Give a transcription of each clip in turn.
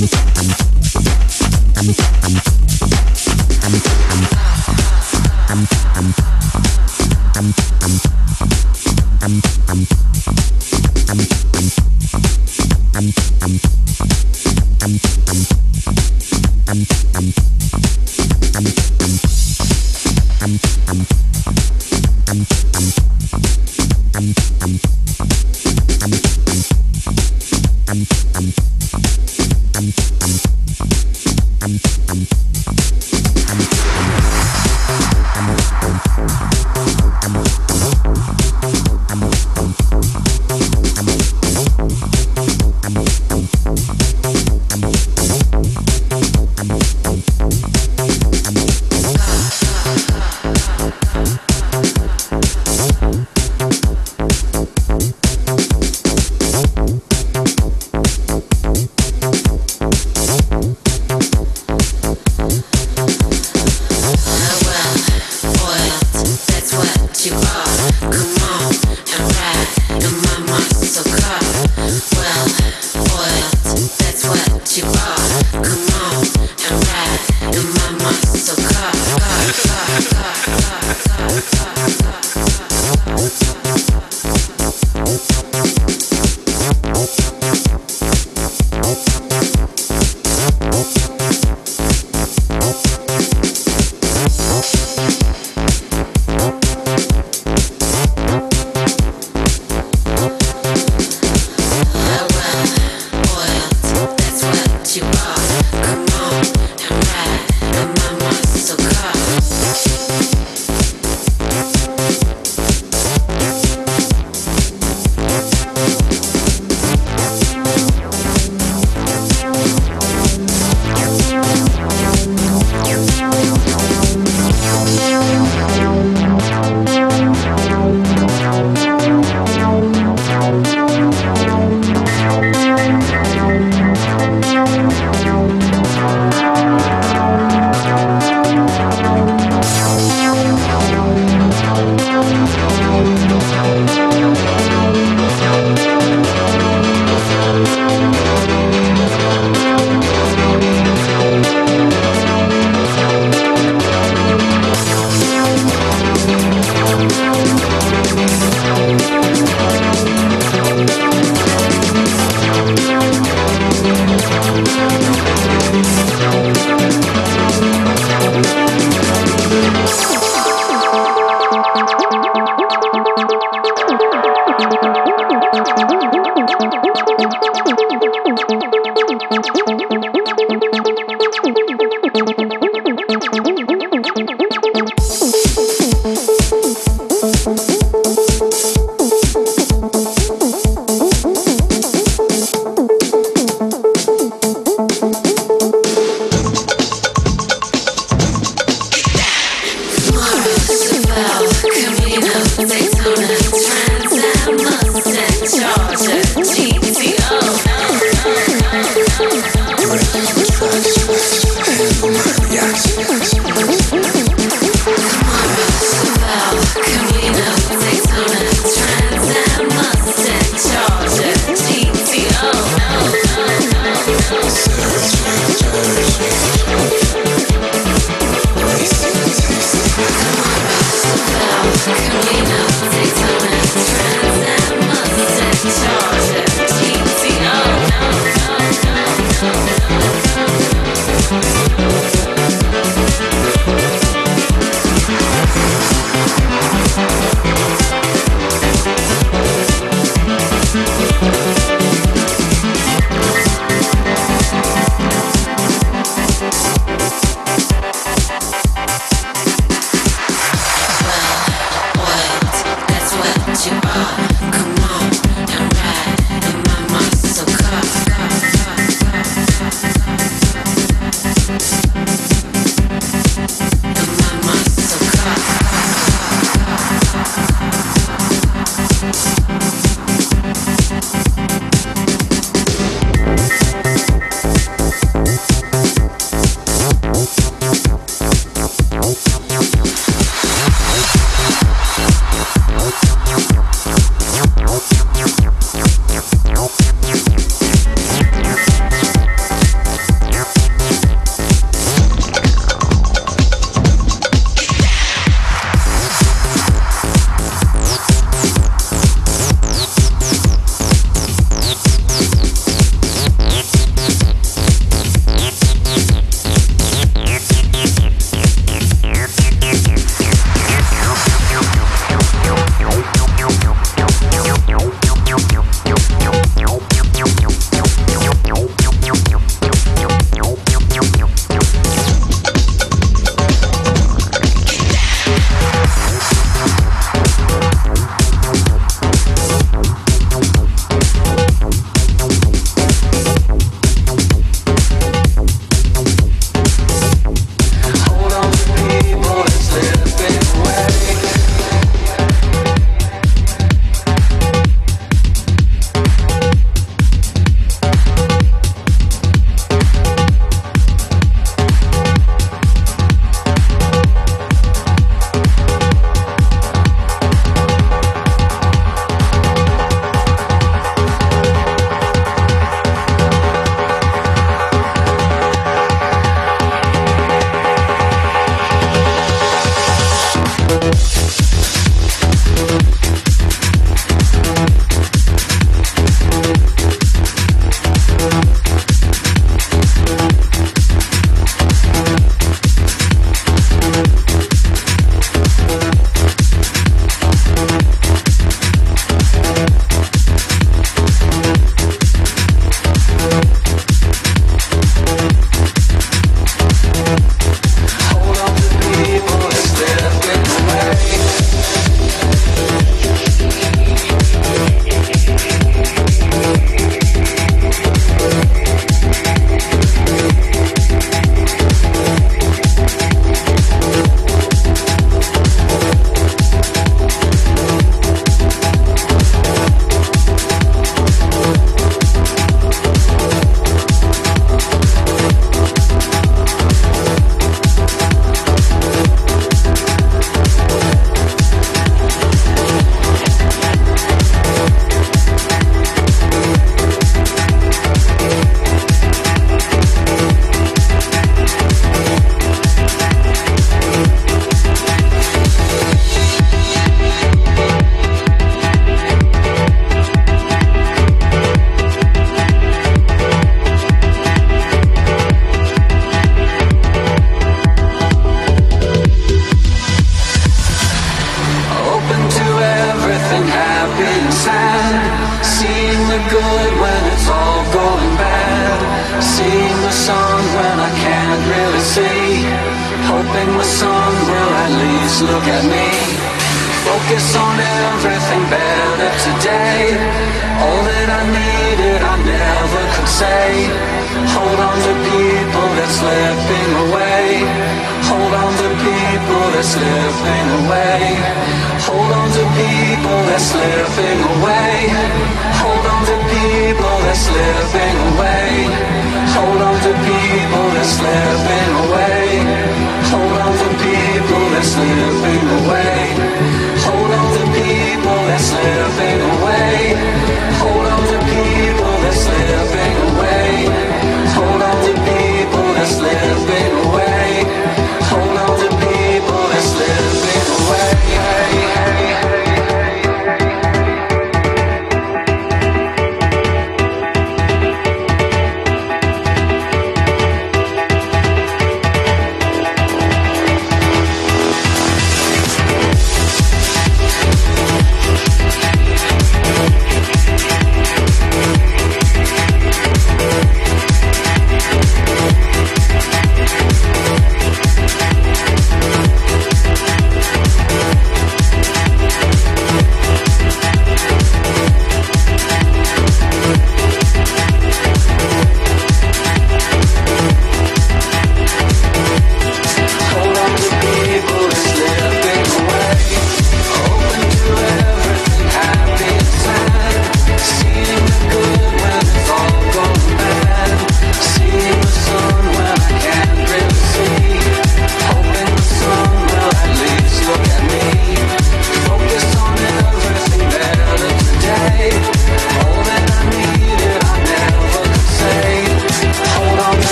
Tam, tam, tam.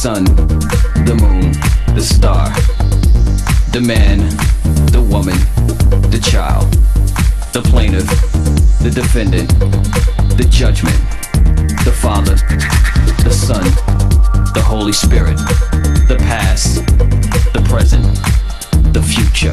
sun, the moon, the star, the man, the woman, the child, the plaintiff, the defendant, the judgment, the Father, the Son, the Holy Spirit, the past, the present, the future.